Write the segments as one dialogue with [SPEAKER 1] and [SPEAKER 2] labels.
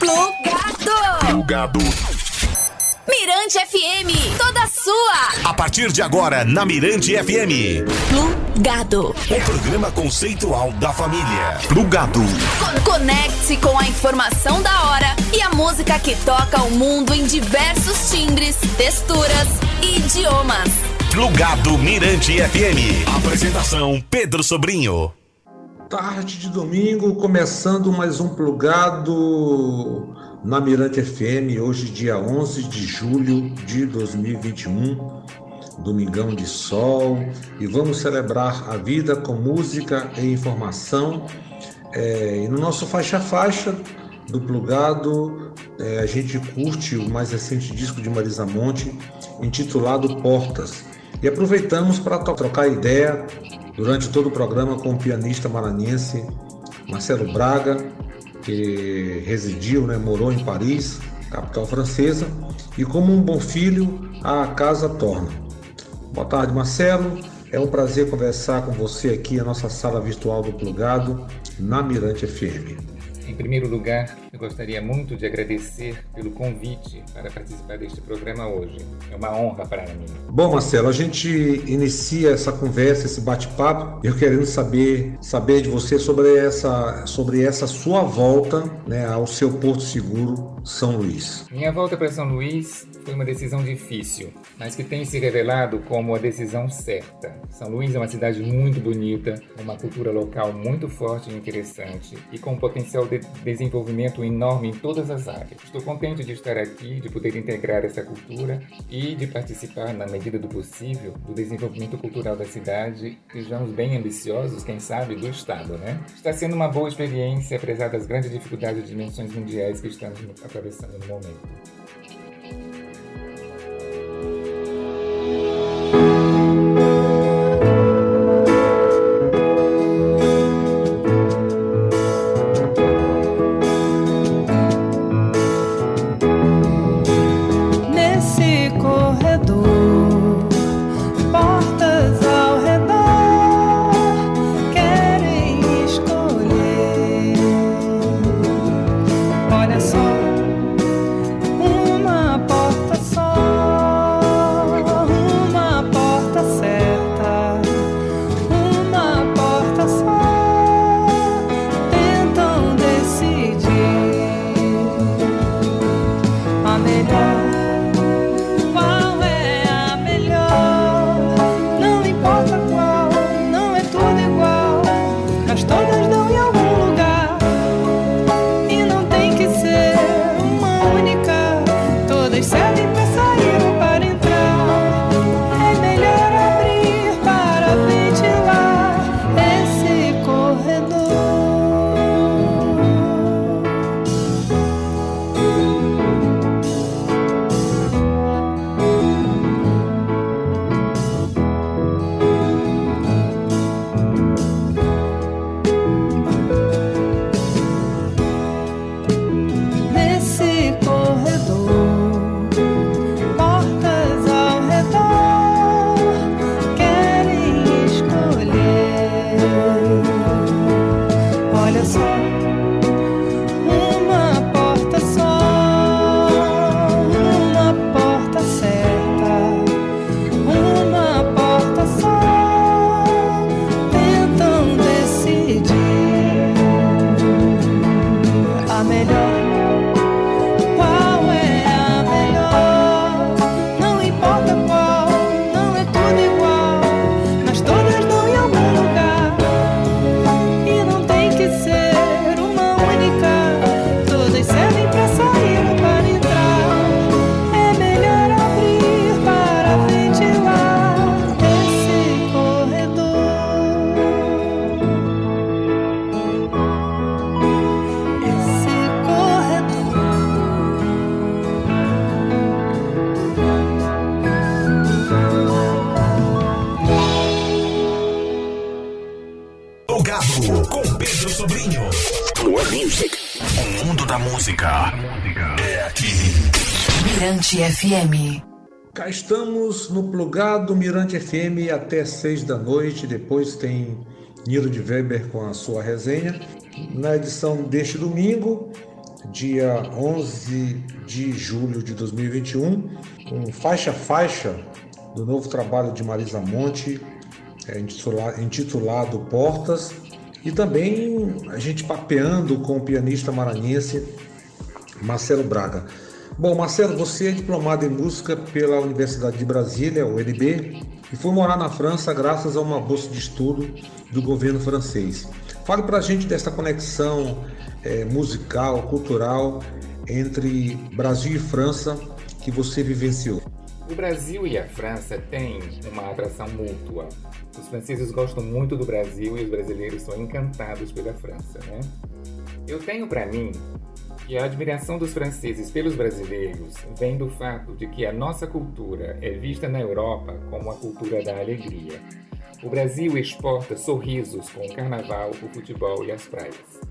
[SPEAKER 1] Plugado.
[SPEAKER 2] Plugado.
[SPEAKER 1] Mirante FM, toda sua.
[SPEAKER 2] A partir de agora, na Mirante FM.
[SPEAKER 1] Plugado.
[SPEAKER 2] O programa conceitual da família. Plugado.
[SPEAKER 1] Conecte-se com a informação da hora e a música que toca o mundo em diversos timbres, texturas e idiomas.
[SPEAKER 2] Plugado Mirante FM. Apresentação Pedro Sobrinho.
[SPEAKER 3] Tarde de domingo, começando mais um plugado na Mirante FM, hoje dia 11 de julho de 2021, domingão de sol, e vamos celebrar a vida com música e informação. É, e no nosso faixa-faixa do plugado, é, a gente curte o mais recente disco de Marisa Monte, intitulado Portas. E aproveitamos para trocar ideia durante todo o programa com o pianista maranhense Marcelo Braga, que residiu, né, morou em Paris, capital francesa, e como um bom filho, a casa torna. Boa tarde, Marcelo. É um prazer conversar com você aqui na nossa sala virtual do Plugado, na Mirante FM.
[SPEAKER 4] Em primeiro lugar, eu gostaria muito de agradecer pelo convite para participar deste programa hoje. É uma honra para mim.
[SPEAKER 3] Bom, Marcelo, a gente inicia essa conversa, esse bate-papo, eu querendo saber, saber de você sobre essa, sobre essa sua volta né, ao seu Porto Seguro, São Luís.
[SPEAKER 4] Minha volta para São Luís foi uma decisão difícil, mas que tem se revelado como a decisão certa. São Luís é uma cidade muito bonita, uma cultura local muito forte e interessante e com um potencial de desenvolvimento enorme em todas as áreas. Estou contente de estar aqui, de poder integrar essa cultura e de participar, na medida do possível, do desenvolvimento cultural da cidade. Sejamos bem ambiciosos, quem sabe, do Estado, né? Está sendo uma boa experiência, apesar das grandes dificuldades e dimensões mundiais que estamos atravessando no momento.
[SPEAKER 1] FM.
[SPEAKER 3] Cá estamos no plugado Mirante FM até seis da noite. Depois tem Nilo de Weber com a sua resenha. Na edição deste domingo, dia 11 de julho de 2021, com faixa faixa do novo trabalho de Marisa Monte, é, intitulado Portas, e também a gente papeando com o pianista maranhense Marcelo Braga. Bom, Marcelo, você é diplomado em música pela Universidade de Brasília, UNB, e foi morar na França graças a uma bolsa de estudo do governo francês. Fale para a gente dessa conexão é, musical, cultural entre Brasil e França que você vivenciou.
[SPEAKER 5] O Brasil e a França têm uma atração mútua. Os franceses gostam muito do Brasil e os brasileiros são encantados pela França, né? Eu tenho para mim que a admiração dos franceses pelos brasileiros vem do fato de que a nossa cultura é vista na Europa como a cultura da alegria. O Brasil exporta sorrisos com o carnaval, o futebol e as praias.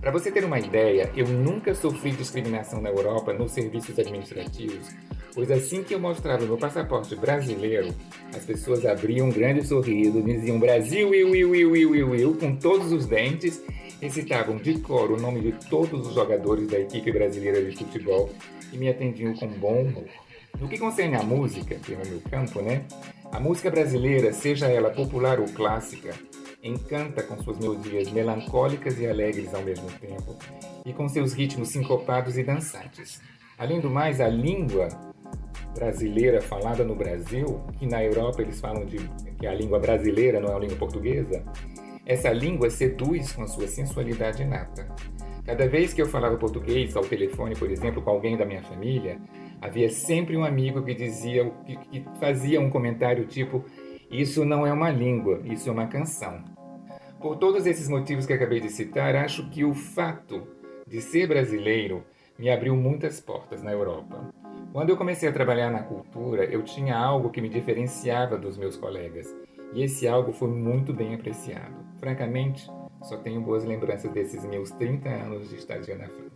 [SPEAKER 5] Para você ter uma ideia, eu nunca sofri discriminação na Europa nos serviços administrativos, pois assim que eu mostrava meu passaporte brasileiro, as pessoas abriam um grande sorriso, diziam Brasil, iu, iu, iu, iu, iu, iu, com todos os dentes, recitavam de cor o nome de todos os jogadores da equipe brasileira de futebol e me atendiam com bom humor. No que concerne à música, que é o meu campo, né? A música brasileira, seja ela popular ou clássica, encanta com suas melodias melancólicas e alegres ao mesmo tempo, e com seus ritmos sincopados e dançantes. Além do mais, a língua brasileira falada no Brasil, que na Europa eles falam de que a língua brasileira não é a língua portuguesa, essa língua seduz com a sua sensualidade inata. Cada vez que eu falava português ao telefone, por exemplo, com alguém da minha família, havia sempre um amigo que dizia, que, que fazia um comentário tipo isso não é uma língua, isso é uma canção. Por todos esses motivos que acabei de citar, acho que o fato de ser brasileiro me abriu muitas portas na Europa. Quando eu comecei a trabalhar na cultura, eu tinha algo que me diferenciava dos meus colegas, e esse algo foi muito bem apreciado. Francamente, só tenho boas lembranças desses meus 30 anos de estadia na França.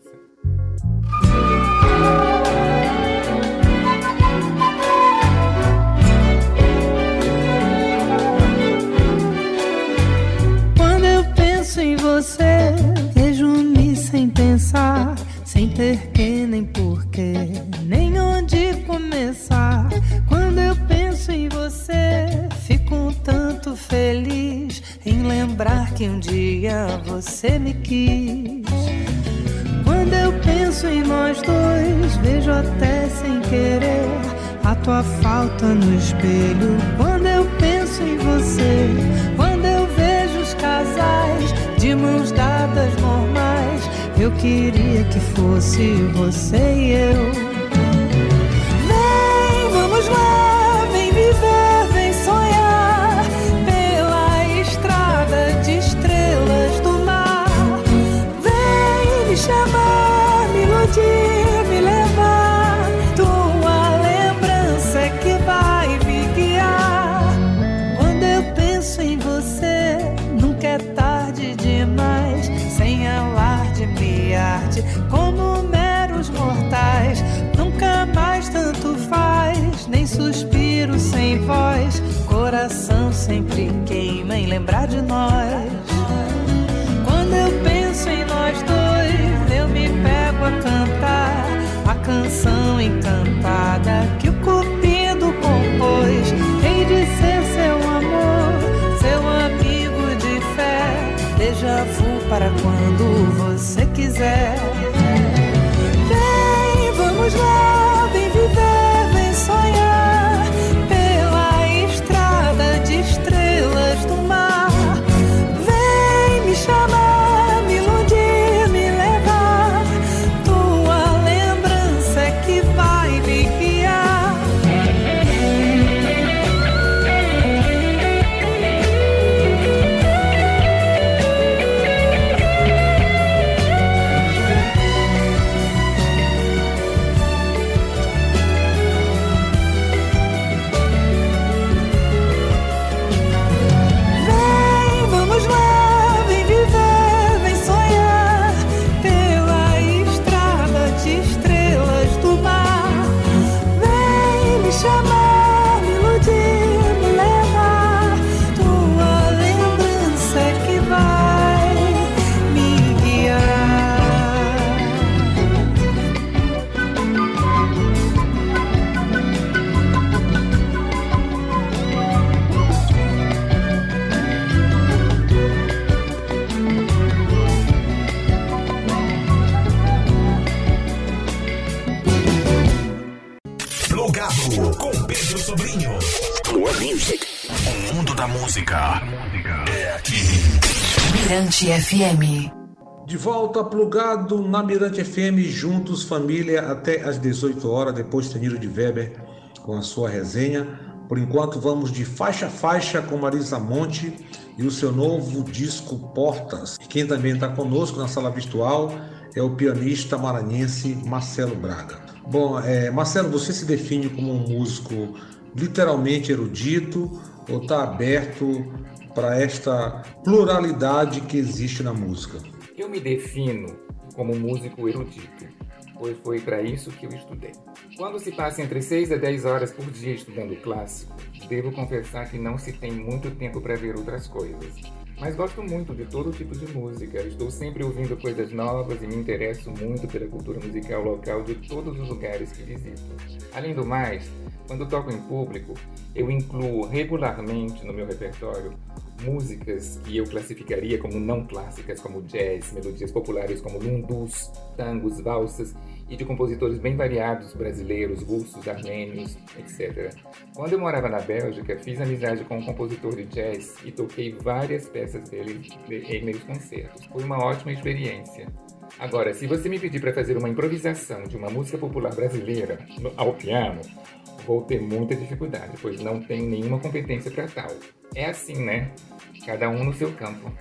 [SPEAKER 4] Você, vejo-me sem pensar, sem ter que nem porquê, nem onde começar. Quando eu penso em você, fico um tanto feliz em lembrar que um dia você me quis. Quando eu penso em nós dois, vejo até sem querer a tua falta no espelho. Quando eu penso em você, quando eu vejo os casais mãos dadas normais. Eu queria que fosse você e eu. Em de nós. Quando eu penso em nós dois, eu me pego a cantar a canção encantada
[SPEAKER 6] Mirante FM.
[SPEAKER 3] De volta plugado na Mirante FM, juntos, família, até às 18 horas, depois Teniro de Weber com a sua resenha. Por enquanto, vamos de faixa a faixa com Marisa Monte e o seu novo disco Portas. E quem também está conosco na sala virtual é o pianista maranhense Marcelo Braga. Bom, é, Marcelo, você se define como um músico literalmente erudito ou está aberto para esta pluralidade que existe na música?
[SPEAKER 4] Eu me defino como músico erudito, pois foi para isso que eu estudei. Quando se passa entre 6 a 10 horas por dia estudando clássico, devo confessar que não se tem muito tempo para ver outras coisas. Mas gosto muito de todo tipo de música, estou sempre ouvindo coisas novas e me interesso muito pela cultura musical local de todos os lugares que visito. Além do mais, quando toco em público, eu incluo regularmente no meu repertório músicas que eu classificaria como não clássicas, como jazz, melodias populares como lundus, tangos, valsas e de compositores bem variados, brasileiros, russos, armênios, etc. Quando eu morava na Bélgica, fiz amizade com um compositor de jazz e toquei várias peças dele em meus concertos. Foi uma ótima experiência. Agora, se você me pedir para fazer uma improvisação de uma música popular brasileira ao piano, vou ter muita dificuldade, pois não tenho nenhuma competência para tal. É assim, né? Cada um no seu campo.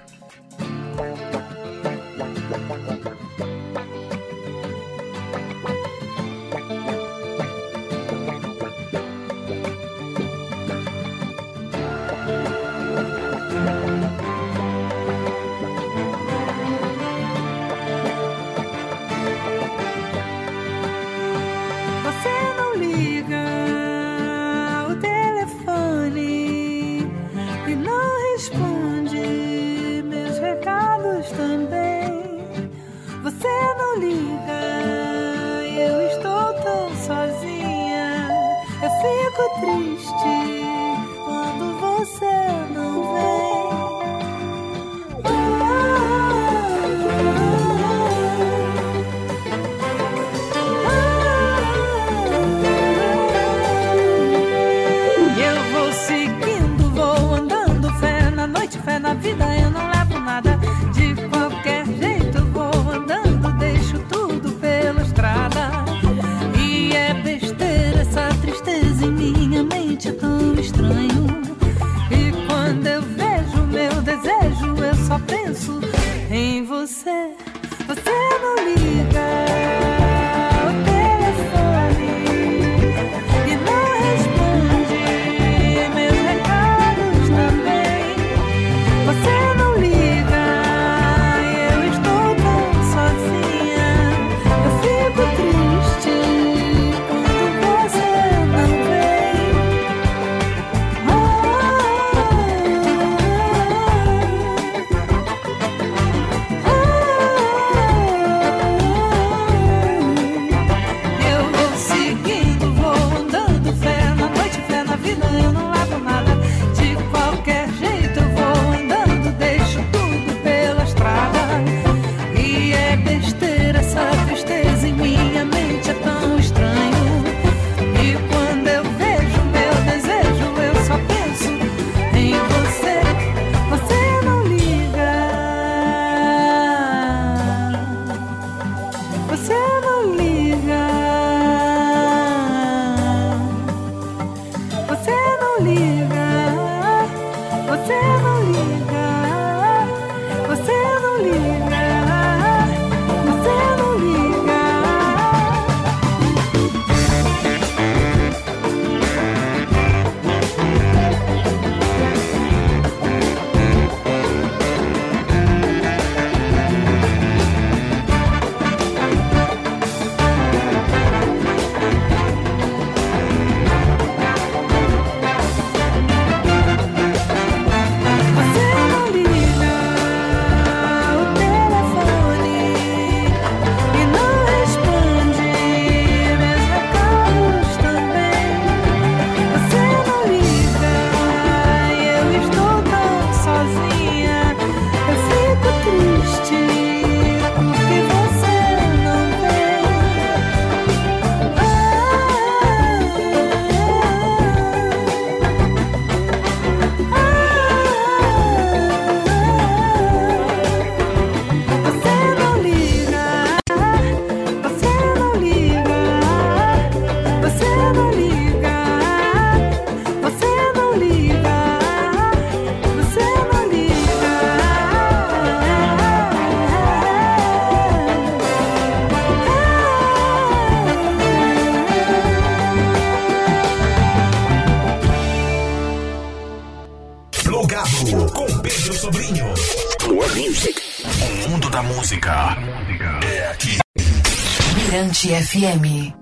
[SPEAKER 1] Mirante FM.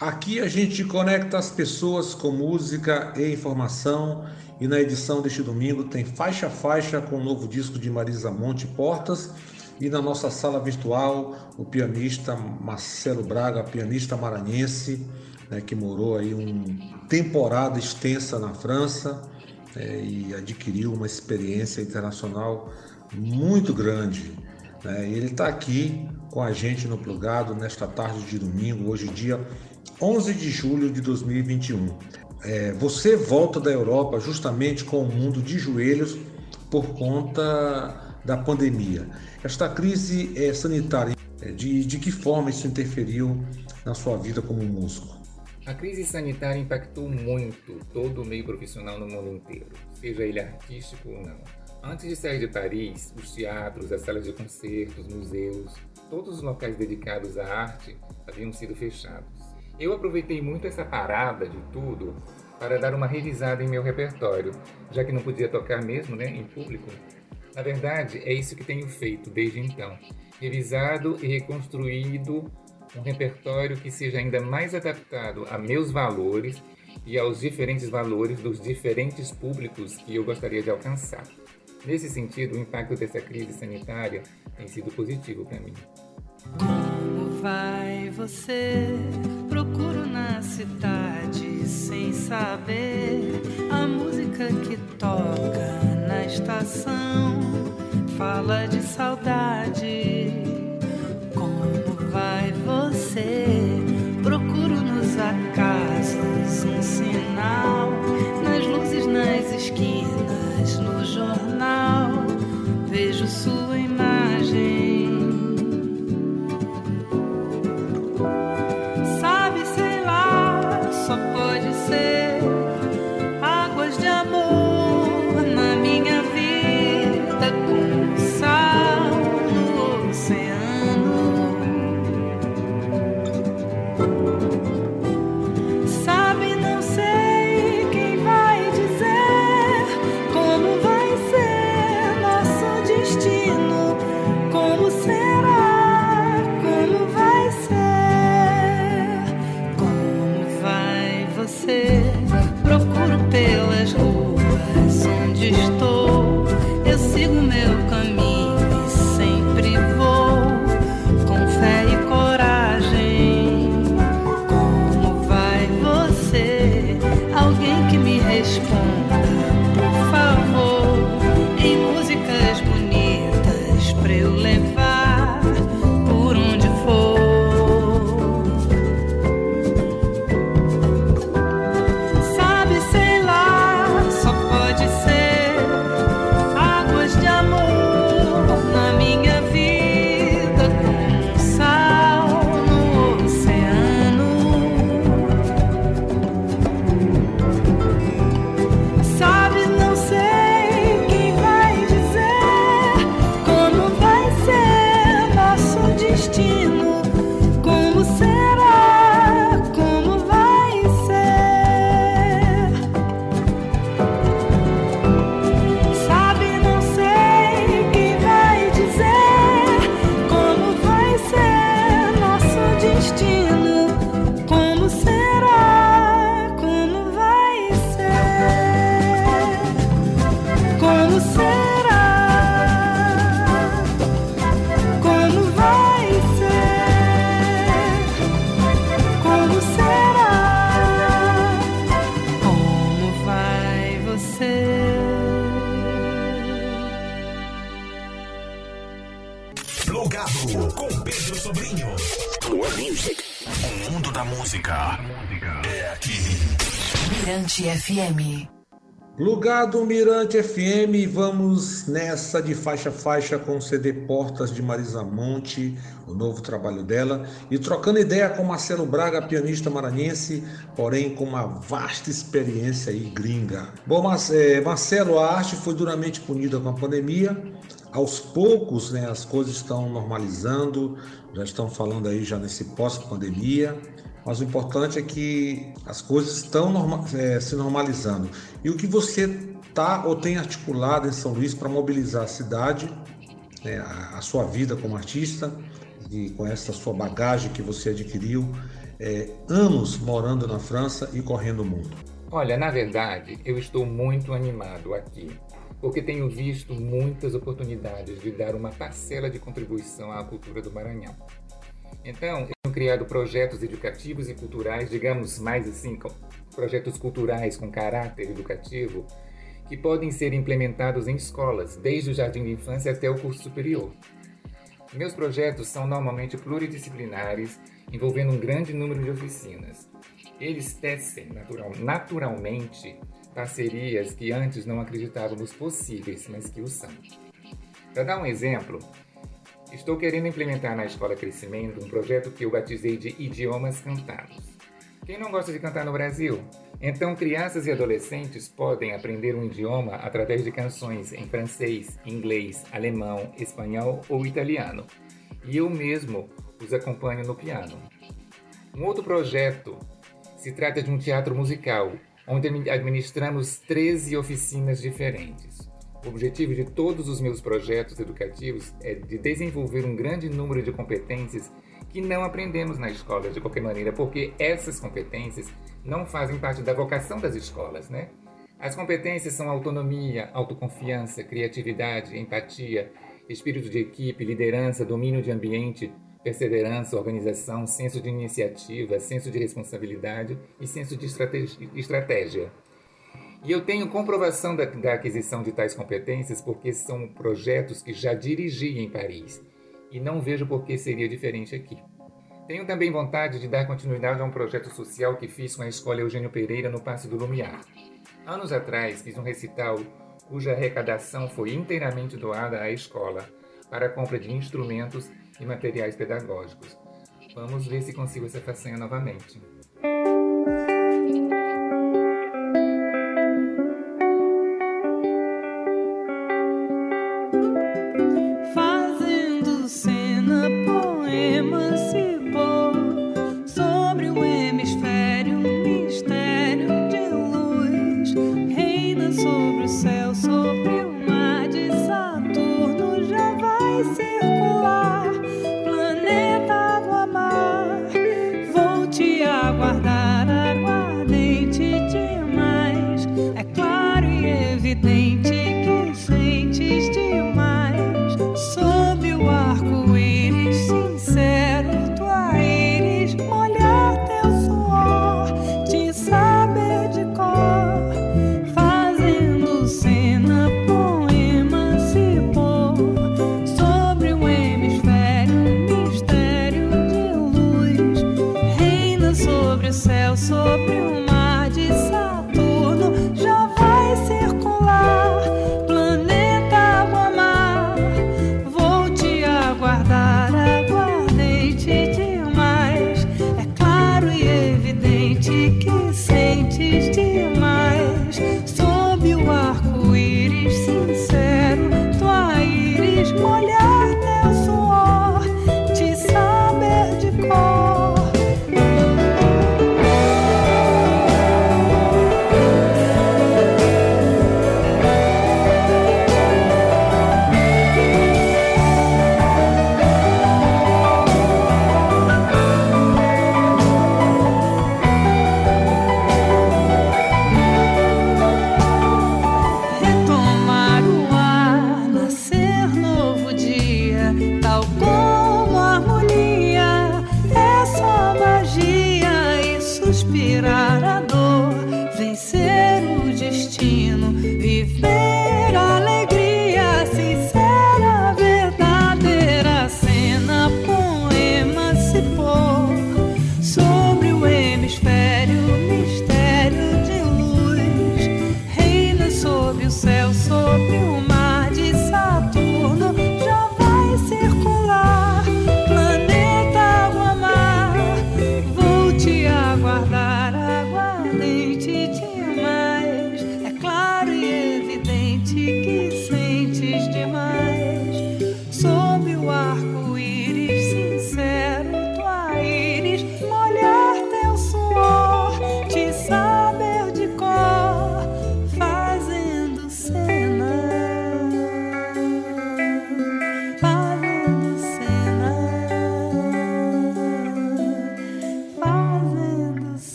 [SPEAKER 3] Aqui a gente conecta as pessoas com música e informação. E na edição deste domingo tem faixa a faixa com o novo disco de Marisa Monte Portas. E na nossa sala virtual, o pianista Marcelo Braga, pianista maranhense, né, que morou aí uma temporada extensa na França é, e adquiriu uma experiência internacional muito grande. Né? Ele está aqui com a gente no Plugado nesta tarde de domingo, hoje dia 11 de julho de 2021. É, você volta da Europa justamente com o mundo de joelhos por conta da pandemia. Esta crise é, sanitária, é, de, de que forma isso interferiu na sua vida como músico?
[SPEAKER 5] A crise sanitária impactou muito todo o meio profissional no mundo inteiro, seja ele artístico ou não. Antes de sair de Paris, os teatros, as salas de concertos, museus, todos os locais dedicados à arte haviam sido fechados. Eu aproveitei muito essa parada de tudo para dar uma revisada em meu repertório, já que não podia tocar mesmo né, em público. Na verdade, é isso que tenho feito desde então: revisado e reconstruído um repertório que seja ainda mais adaptado a meus valores e aos diferentes valores dos diferentes públicos que eu gostaria de alcançar. Nesse sentido, o impacto dessa crise sanitária tem sido positivo para mim.
[SPEAKER 4] Como vai você? Procuro na cidade sem saber a música que toca na estação. Fala de saudade. Como vai você? Procuro nos acasos um sinal nas luzes nas esquinas, jornal. Vejo sua
[SPEAKER 1] Mirante FM.
[SPEAKER 3] Plugado Mirante FM, vamos nessa de faixa a faixa com o CD Portas de Marisa Monte, o novo trabalho dela, e trocando ideia com Marcelo Braga, pianista maranhense, porém com uma vasta experiência aí gringa. Bom, Mar eh, Marcelo, a arte foi duramente punida com a pandemia. Aos poucos, né, as coisas estão normalizando, já estão falando aí já nesse pós-pandemia. Mas o importante é que as coisas estão norma é, se normalizando. E o que você está ou tem articulado em São Luís para mobilizar a cidade né, a, a, sua vida como artista e com essa sua bagagem que você adquiriu, é, anos morando na França e correndo o mundo?
[SPEAKER 5] Olha, na verdade, eu estou muito animado aqui, porque tenho visto muitas oportunidades de dar uma parcela de contribuição à cultura do Maranhão. Então, eu tenho criado projetos educativos e culturais, digamos mais assim, projetos culturais com caráter educativo, que podem ser implementados em escolas, desde o jardim de infância até o curso superior. Meus projetos são normalmente pluridisciplinares, envolvendo um grande número de oficinas. Eles tecem natural, naturalmente parcerias que antes não acreditávamos possíveis, mas que o são. Para dar um exemplo, estou querendo implementar na Escola Crescimento um projeto que eu batizei de Idiomas Cantados. Quem não gosta de cantar no Brasil? Então, crianças e adolescentes podem aprender um idioma através de canções em francês, inglês, alemão, espanhol ou italiano. E eu mesmo os acompanho no piano. Um outro projeto se trata de um teatro musical, onde administramos 13 oficinas diferentes. O objetivo de todos os meus projetos educativos é de desenvolver um grande número de competências que não aprendemos na escola de qualquer maneira, porque essas competências não fazem parte da vocação das escolas, né? As competências são autonomia, autoconfiança, criatividade, empatia, espírito de equipe, liderança, domínio de ambiente, perseverança, organização, senso de iniciativa, senso de responsabilidade e senso de estratégia. E eu tenho comprovação da, da, aquisição de tais competências porque são projetos que já dirigi em Paris e não vejo por que seria diferente aqui. Tenho também vontade de dar continuidade a um projeto social que fiz com a Escola Eugênio Pereira no Passe do Lumiar. Anos atrás fiz um recital cuja arrecadação foi inteiramente doada à escola para a compra de instrumentos e materiais pedagógicos. Vamos ver se consigo essa façanha novamente.
[SPEAKER 2] sobre uma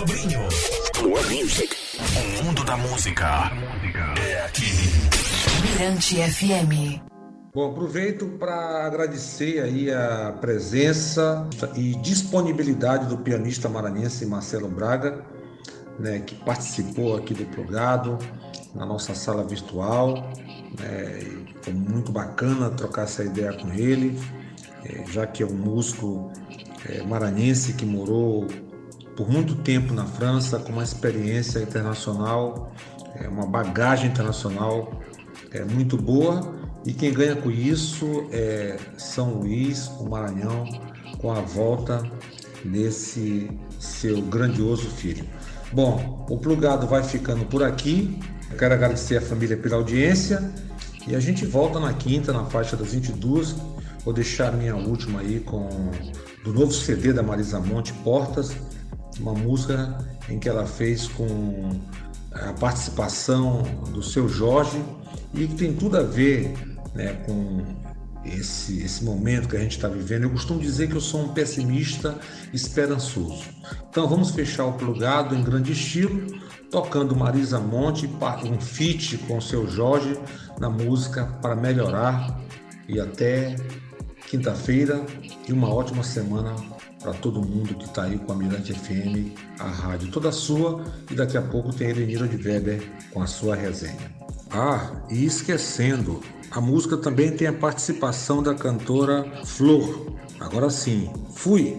[SPEAKER 2] Sobrinho. More Music. O mundo da música é aqui.
[SPEAKER 1] Mirante FM.
[SPEAKER 3] Bom, aproveito para agradecer aí a presença e disponibilidade do pianista maranhense Marcelo Braga, né, que participou aqui do plugado na nossa sala virtual. Né, foi muito bacana trocar essa ideia com ele, é, já que é um músico é, maranhense que morou por muito tempo na França, com uma experiência internacional, é, uma bagagem internacional é, muito boa. E quem ganha com isso é São Luís, o Maranhão, com a volta desse seu grandioso filho. Bom, o plugado vai ficando por aqui. Eu quero agradecer a família pela audiência e a gente volta na quinta, na faixa das 22. Vou deixar minha última aí com do novo CD da Marisa Monte, Portas, uma música em que ela fez com a participação do seu Jorge e que tem tudo a ver né, com esse, esse momento que a gente está vivendo. Eu costumo dizer que eu sou um pessimista esperançoso. Então vamos fechar o plugado em grande estilo, tocando Marisa Monte, um feat com o seu Jorge na música para melhorar. E até quinta-feira e uma ótima semana para todo mundo que está aí com a Mirante FM, a rádio toda sua, e daqui a pouco tem Elenira de Weber com a sua resenha. Ah, e esquecendo, a música também tem a participação da cantora Flor. Agora sim, fui!